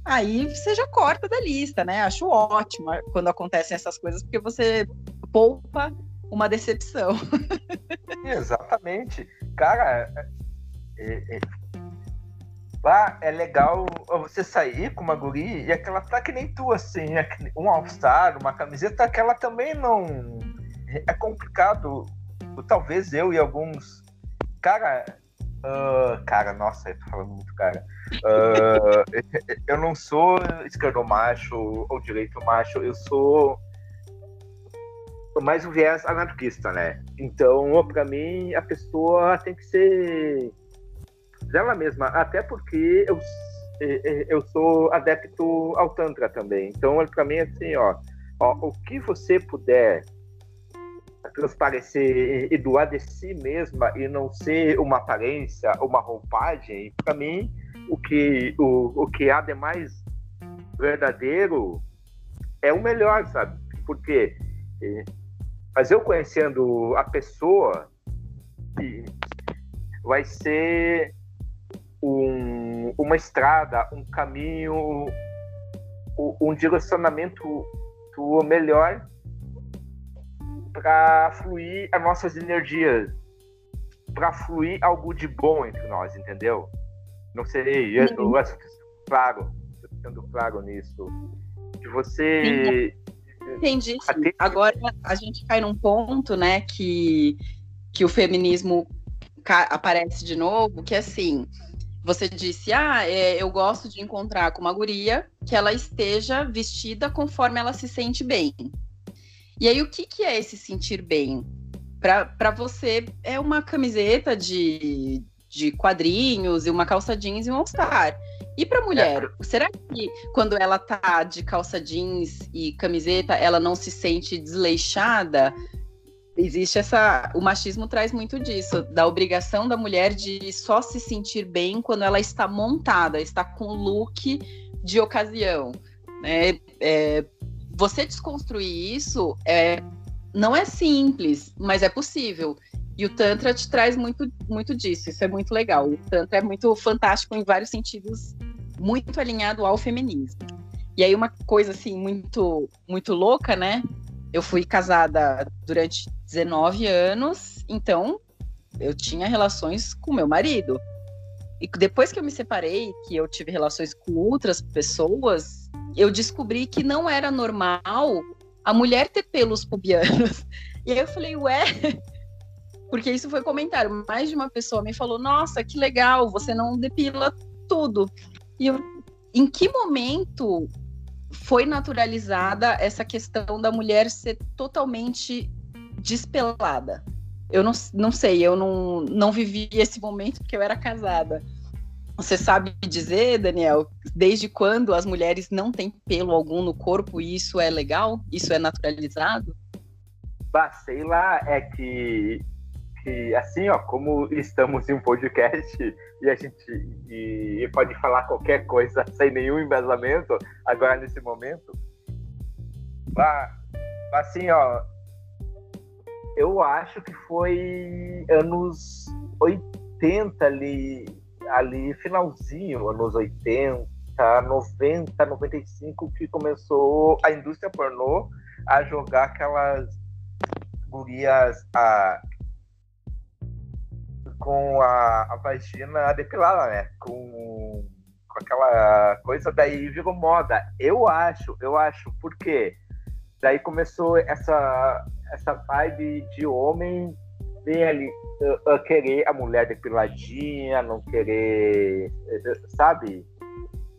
aí você já corta da lista, né? Acho ótimo quando acontecem essas coisas, porque você poupa uma decepção. Exatamente. Cara, é, é, lá é legal você sair com uma guri e aquela tá que nem tu, assim, é um all-star, uma camiseta, aquela também não. É complicado. Talvez eu e alguns. Cara, uh, cara, nossa, eu tô falando muito cara. Uh, eu não sou esquerdo macho ou direito macho, eu sou mais um viés anarquista, né? Então, para mim, a pessoa tem que ser dela mesma, até porque eu, eu sou adepto ao Tantra também. Então, para mim, assim, ó, ó, o que você puder transparecer e doar de si mesma e não ser uma aparência, uma roupagem, para mim, o que, o, o que há de mais verdadeiro é o melhor, sabe? Porque mas eu conhecendo a pessoa, vai ser um, uma estrada, um caminho, um direcionamento melhor para fluir as nossas energias, para fluir algo de bom entre nós, entendeu? Não sei, eu, eu, eu claro, sendo claro nisso. Que você. Entendi. Agora a gente cai num ponto, né, que, que o feminismo aparece de novo, que assim, você disse, ah, é, eu gosto de encontrar com uma guria que ela esteja vestida conforme ela se sente bem. E aí, o que, que é esse sentir bem? Para você, é uma camiseta de, de quadrinhos e uma calça jeans e um all-star. E para mulher, é. será que quando ela tá de calça jeans e camiseta, ela não se sente desleixada? Existe essa. O machismo traz muito disso, da obrigação da mulher de só se sentir bem quando ela está montada, está com look de ocasião. Né? É, você desconstruir isso é, não é simples, mas é possível. E o Tantra te traz muito, muito disso, isso é muito legal. O Tantra é muito fantástico em vários sentidos, muito alinhado ao feminismo. E aí, uma coisa assim, muito, muito louca, né? Eu fui casada durante 19 anos, então eu tinha relações com meu marido. E depois que eu me separei, que eu tive relações com outras pessoas, eu descobri que não era normal a mulher ter pelos pubianos. E aí eu falei, ué, porque isso foi comentário. Mais de uma pessoa me falou: Nossa, que legal, você não depila tudo. E eu, em que momento foi naturalizada essa questão da mulher ser totalmente despelada. Eu não, não sei, eu não, não vivi esse momento porque eu era casada. Você sabe dizer, Daniel, desde quando as mulheres não têm pelo algum no corpo e isso é legal? Isso é naturalizado? Bah, sei lá, é que, que assim, ó, como estamos em um podcast e a gente e, e pode falar qualquer coisa sem nenhum embasamento, agora nesse momento, bah, assim, ó, eu acho que foi anos 80 ali, ali finalzinho, anos 80, 90, 95, que começou a indústria pornô a jogar aquelas gurias a, com a, a vagina depilada, né? Com, com aquela coisa, daí virou moda. Eu acho, eu acho, porque daí começou essa essa vibe de homem bem ali, uh, uh, querer a mulher depiladinha, não querer, uh, sabe?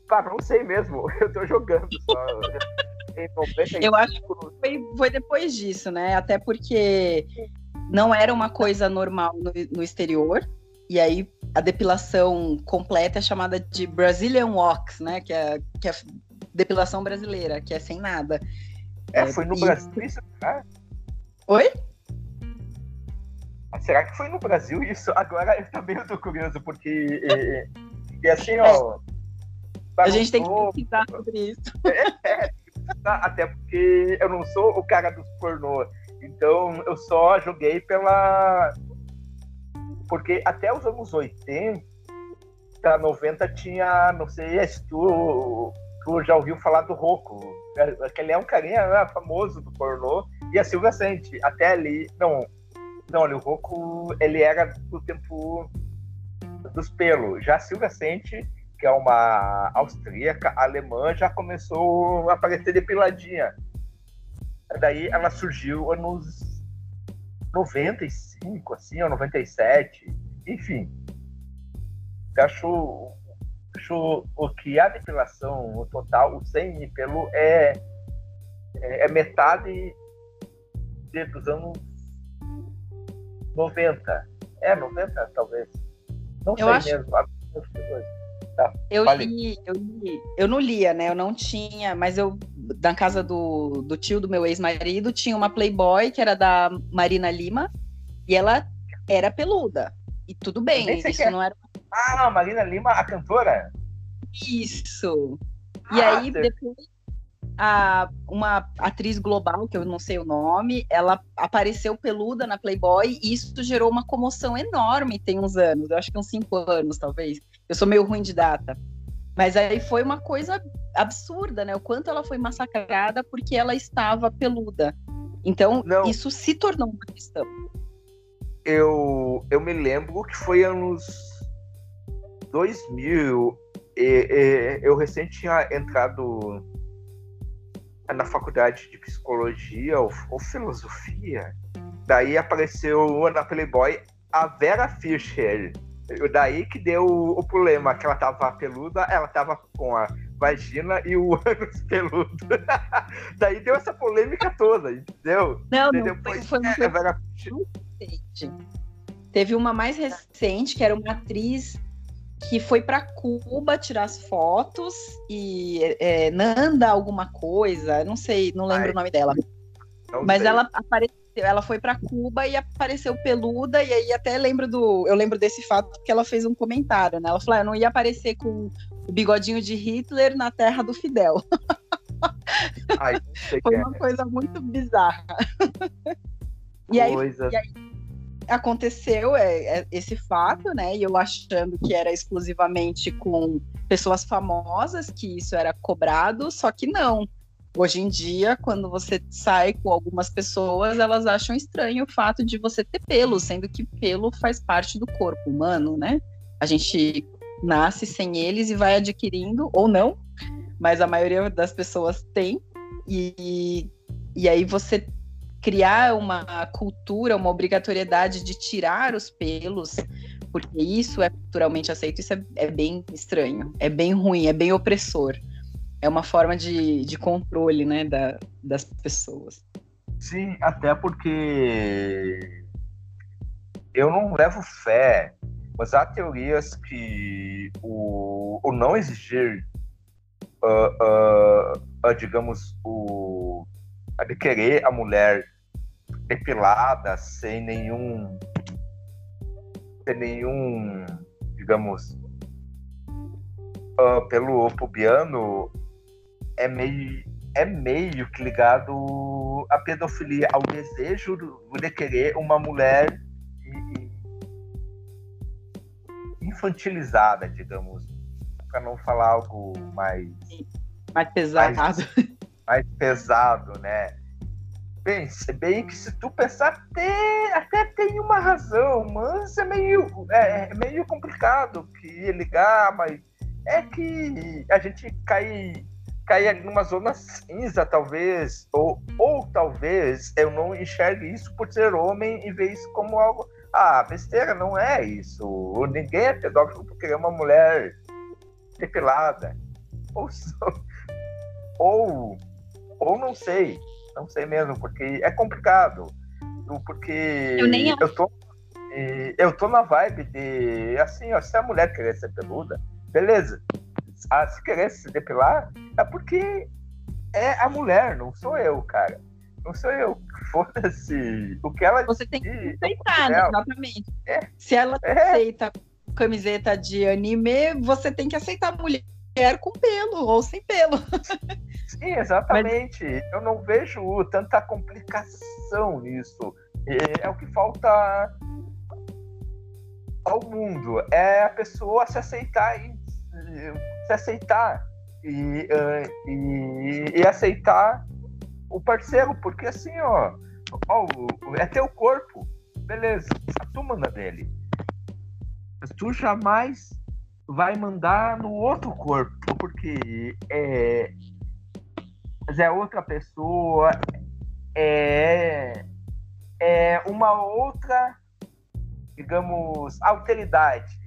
Cara, não sei mesmo, eu tô jogando só. em 95... Eu acho que foi, foi depois disso, né? Até porque não era uma coisa normal no, no exterior. E aí a depilação completa é chamada de Brazilian Wax, né? Que é, que é depilação brasileira, que é sem nada. É, foi no e... Brasil isso, né? Oi? Ah, será que foi no Brasil isso? Agora eu também estou curioso, porque. E, e assim, ó. A gente tem que pesquisar sobre isso. É, é, até porque eu não sou o cara dos pornô. Então eu só joguei pela. Porque até os anos 80, 90 tinha, não sei se tu, tu já ouviu falar do Rocco. Aquele é um carinha né, famoso do pornô. E a Silvia Sente. Até ali. Não, não, ali o Rocco ele era do tempo dos pelos. Já a Silvia Sente, que é uma austríaca, alemã, já começou a aparecer depiladinha. Daí ela surgiu nos 95, assim, ou 97, enfim. Eu acho, acho o que a depilação o total, o sem pelo, é, é, é metade dos anos 90. É, 90 talvez. Não eu sei acho... mesmo. Tá, eu, li, eu li, eu não lia, né? Eu não tinha, mas eu, na casa do, do tio do meu ex-marido, tinha uma Playboy que era da Marina Lima e ela era peluda. E tudo bem, isso não era. Ah, Marina Lima, a cantora? Isso. E ah, aí, depois, a, uma atriz global, que eu não sei o nome, ela apareceu peluda na Playboy e isso gerou uma comoção enorme tem uns anos, eu acho que uns cinco anos, talvez. Eu sou meio ruim de data. Mas aí foi uma coisa absurda, né? O quanto ela foi massacrada porque ela estava peluda. Então, não. isso se tornou uma questão. Eu, eu me lembro que foi anos 2000. E, e, eu recente tinha entrado na faculdade de psicologia ou, ou filosofia. Daí apareceu na Playboy a Vera Fischer Daí que deu o, problema, que ela tava peluda, ela tava com a vagina e o ânus peludo. Daí deu essa polêmica toda, entendeu? Não, não, depois, foi, foi, é, recente. Teve uma mais recente, que era uma atriz que foi para Cuba tirar as fotos e é, Nanda alguma coisa, não sei, não lembro Ai, o nome dela. Mas sei. ela apareceu ela foi para Cuba e apareceu peluda, e aí até lembro do. Eu lembro desse fato porque ela fez um comentário, né? Ela falou: ah, eu não ia aparecer com o bigodinho de Hitler na terra do Fidel. Ai, foi uma é. coisa muito bizarra. e, aí, e aí aconteceu é, é, esse fato, né? E eu achando que era exclusivamente com pessoas famosas que isso era cobrado, só que não. Hoje em dia, quando você sai com algumas pessoas, elas acham estranho o fato de você ter pelo, sendo que pelo faz parte do corpo humano, né? A gente nasce sem eles e vai adquirindo, ou não, mas a maioria das pessoas tem. E, e aí você criar uma cultura, uma obrigatoriedade de tirar os pelos, porque isso é culturalmente aceito, isso é, é bem estranho, é bem ruim, é bem opressor é uma forma de, de controle né, da, das pessoas. Sim, até porque eu não levo fé, mas há teorias que o, o não exigir, uh, uh, uh, digamos, o, a de querer a mulher depilada, sem nenhum, sem nenhum, digamos, pelo pubiano, é meio, é meio que ligado à pedofilia, ao desejo de querer uma mulher infantilizada, digamos, para não falar algo mais mais pesado, mais, mais pesado, né? Bem, se bem que se tu pensar até, até tem uma razão, mas é meio é, é meio complicado que ligar, mas é que a gente cai cair ali numa zona cinza, talvez, ou, ou talvez eu não enxergue isso por ser homem e ver isso como algo. Ah, besteira, não é isso. Ninguém é pedófilo por querer uma mulher depilada. Ou, ou, ou não sei, não sei mesmo, porque é complicado. Porque eu, nem... eu tô eu tô na vibe de assim, ó, se a mulher querer ser peluda, beleza. Ah, se querer se depilar, é porque é a mulher, não sou eu, cara. Não sou eu. Foda-se. O que ela Você tem que aceitar, né? exatamente. É. Se ela é. aceita camiseta de anime, você tem que aceitar a mulher com pelo ou sem pelo. Sim, exatamente. Mas... Eu não vejo tanta complicação nisso. É, é o que falta ao mundo. É a pessoa se aceitar e se aceitar e, uh, e, e, aceitar o parceiro, porque assim, ó, ó, é teu corpo, beleza, tu manda dele. Tu jamais vai mandar no outro corpo, porque é, é outra pessoa, é, é uma outra, digamos, alteridade,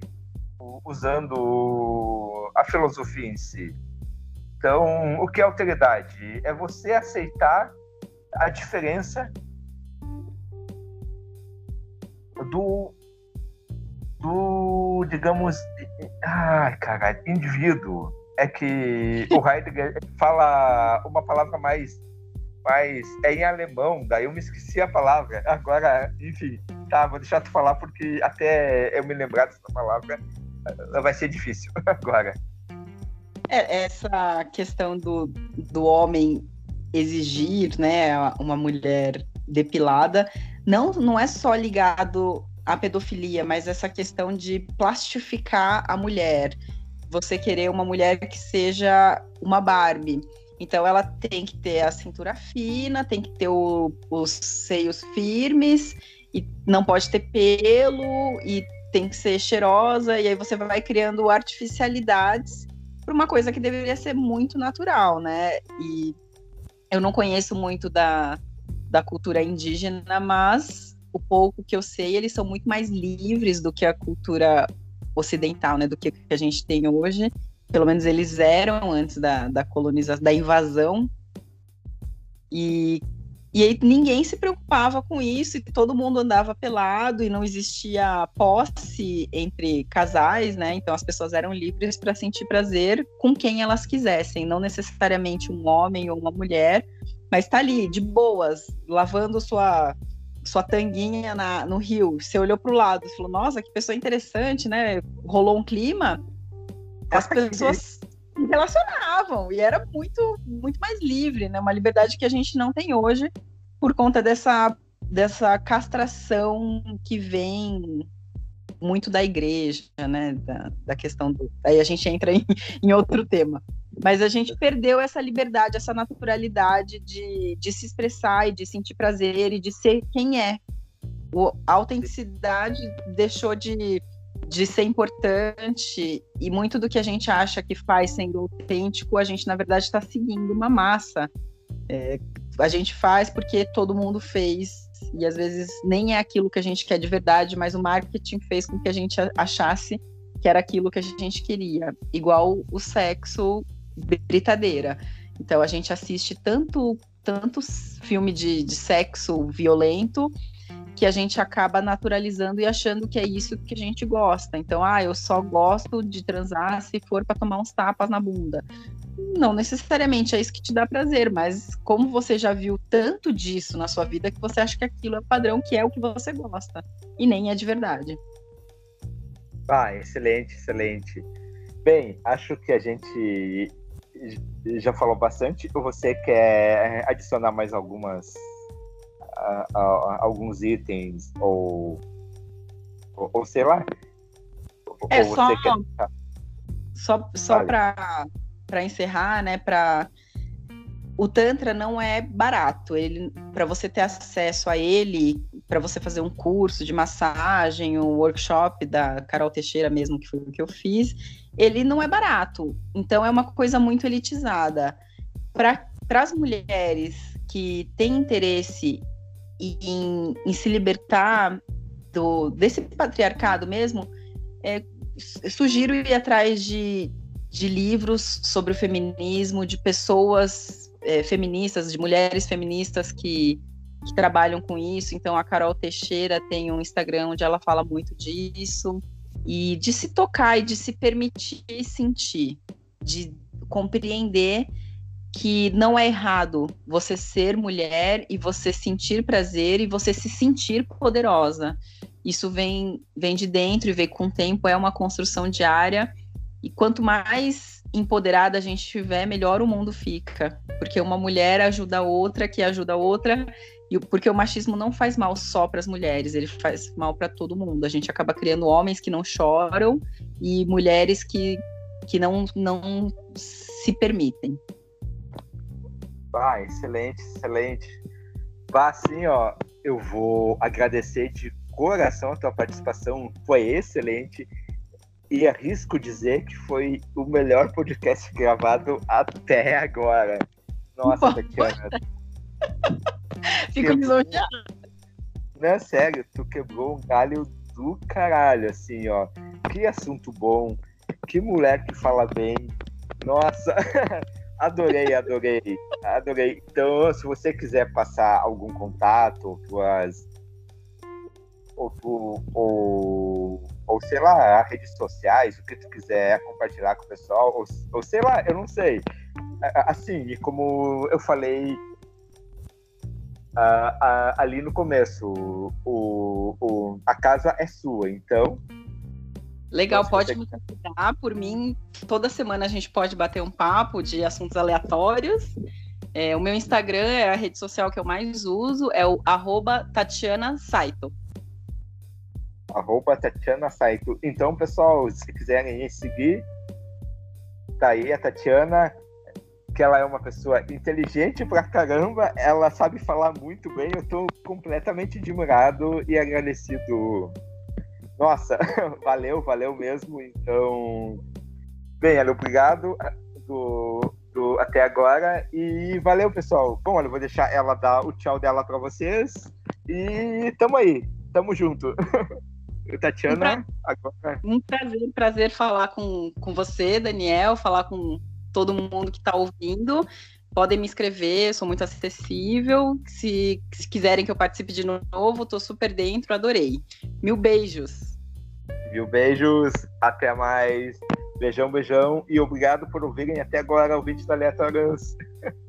usando a filosofia em si. Então, o que é alteridade? É você aceitar a diferença do, do digamos, ai, cara, indivíduo. É que o Heidegger fala uma palavra mais, mais é em alemão, daí eu me esqueci a palavra. Agora, enfim, tá, vou deixar tu falar porque até eu me lembrar dessa palavra vai ser difícil agora. É, essa questão do, do homem exigir, né, uma mulher depilada, não, não é só ligado à pedofilia, mas essa questão de plastificar a mulher. Você querer uma mulher que seja uma Barbie. Então ela tem que ter a cintura fina, tem que ter o, os seios firmes, e não pode ter pelo, e tem que ser cheirosa, e aí você vai criando artificialidades para uma coisa que deveria ser muito natural, né? E eu não conheço muito da, da cultura indígena, mas o pouco que eu sei, eles são muito mais livres do que a cultura ocidental, né? Do que a gente tem hoje. Pelo menos eles eram antes da, da colonização, da invasão. E e aí ninguém se preocupava com isso, e todo mundo andava pelado e não existia posse entre casais, né? Então as pessoas eram livres para sentir prazer com quem elas quisessem, não necessariamente um homem ou uma mulher, mas tá ali de boas, lavando sua sua tanguinha na, no rio. Você olhou para o lado e falou: "Nossa, que pessoa interessante, né? Rolou um clima". As pessoas se relacionavam e era muito muito mais livre, né? Uma liberdade que a gente não tem hoje por conta dessa dessa castração que vem muito da igreja, né? Da, da questão do. Aí a gente entra em, em outro tema. Mas a gente perdeu essa liberdade, essa naturalidade de, de se expressar e de sentir prazer e de ser quem é. O, a autenticidade deixou de de ser importante e muito do que a gente acha que faz sendo autêntico, a gente na verdade está seguindo uma massa. É, a gente faz porque todo mundo fez e às vezes nem é aquilo que a gente quer de verdade, mas o marketing fez com que a gente achasse que era aquilo que a gente queria, igual o sexo britadeira. Então a gente assiste tanto tantos filme de, de sexo violento que a gente acaba naturalizando e achando que é isso que a gente gosta. Então, ah, eu só gosto de transar se for para tomar uns tapas na bunda. Não necessariamente é isso que te dá prazer, mas como você já viu tanto disso na sua vida que você acha que aquilo é o padrão, que é o que você gosta. E nem é de verdade. Ah, excelente, excelente. Bem, acho que a gente já falou bastante. Você quer adicionar mais algumas a, a, alguns itens ou, ou, ou, sei lá. É ou só, quer... só, só para encerrar, né? Para o tantra não é barato. Ele, para você ter acesso a ele, para você fazer um curso de massagem, um workshop da Carol Teixeira mesmo que foi o que eu fiz, ele não é barato. Então é uma coisa muito elitizada. Para as mulheres que têm interesse em, em se libertar do, desse patriarcado mesmo, é, sugiro ir atrás de, de livros sobre o feminismo, de pessoas é, feministas, de mulheres feministas que, que trabalham com isso. Então, a Carol Teixeira tem um Instagram onde ela fala muito disso. E de se tocar e de se permitir sentir, de compreender que não é errado você ser mulher e você sentir prazer e você se sentir poderosa. Isso vem, vem de dentro e vem com o tempo, é uma construção diária. E quanto mais empoderada a gente tiver, melhor o mundo fica. Porque uma mulher ajuda a outra, que ajuda a outra, e porque o machismo não faz mal só para as mulheres, ele faz mal para todo mundo. A gente acaba criando homens que não choram e mulheres que, que não, não se permitem. Ah, excelente, excelente. Vá, assim, ó, eu vou agradecer de coração a tua participação, foi excelente. E arrisco dizer que foi o melhor podcast gravado até agora. Nossa, Tatiana. Fico lisonjeada. Não, é sério, tu quebrou um galho do caralho, assim, ó. Que assunto bom, que mulher que fala bem. Nossa, adorei, adorei, adorei. Então, se você quiser passar algum contato, tuas. Ou, tu, ou ou sei lá, redes sociais, o que tu quiser compartilhar com o pessoal, ou, ou sei lá, eu não sei. Assim, como eu falei uh, uh, ali no começo, o, o, a casa é sua, então. Legal, pode me convidar. Por mim, toda semana a gente pode bater um papo de assuntos aleatórios. É, o meu Instagram é a rede social que eu mais uso, é o arroba Tatiana Saito arroba Tatiana Saito. Então, pessoal, se quiserem seguir, tá aí a Tatiana, que ela é uma pessoa inteligente pra caramba, ela sabe falar muito bem, eu tô completamente admirado e agradecido. Nossa, valeu, valeu mesmo. Então, bem, olha, obrigado do, do, até agora e valeu, pessoal. Bom, olha, eu vou deixar ela dar o tchau dela para vocês e tamo aí, tamo junto. Tatiana, agora. Um prazer, prazer falar com, com você, Daniel, falar com todo mundo que está ouvindo. Podem me escrever, sou muito acessível. Se, se quiserem que eu participe de novo, estou super dentro, adorei. Mil beijos. Mil beijos, até mais. Beijão, beijão. E obrigado por ouvirem até agora o vídeo da Aleatórias.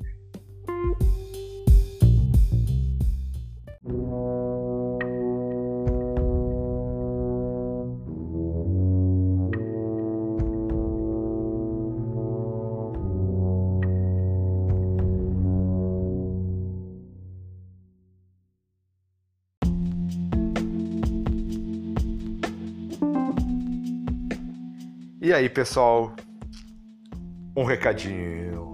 E aí, pessoal, um recadinho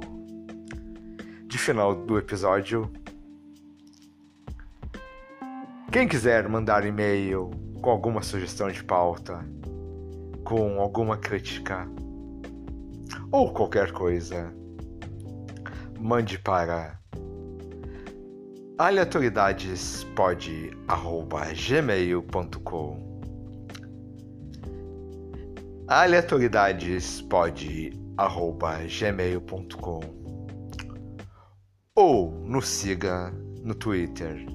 de final do episódio. Quem quiser mandar e-mail com alguma sugestão de pauta, com alguma crítica ou qualquer coisa, mande para aleatoriedadespod@gmail.com aleatoridadespod.gmail.com ou nos siga no Twitter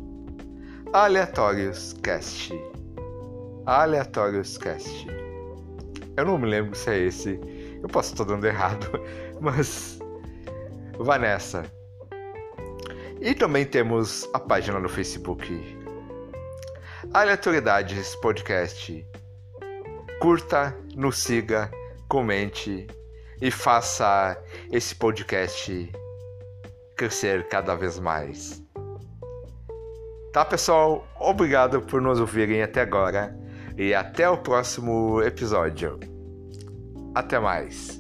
aleatórioscast aleatórioscast eu não me lembro se é esse. Eu posso estar dando errado mas vá nessa. E também temos a página no Facebook Aleatoridades Podcast curta, nos siga, comente e faça esse podcast crescer cada vez mais. Tá, pessoal? Obrigado por nos ouvirem até agora e até o próximo episódio. Até mais.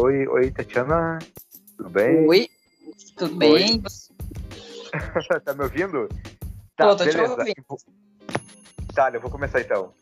Oi, oi, oi, Tatiana. Tudo bem? Oi, tudo bem? tá me ouvindo? Tá, Tô, tô beleza. Tá, eu vou começar então.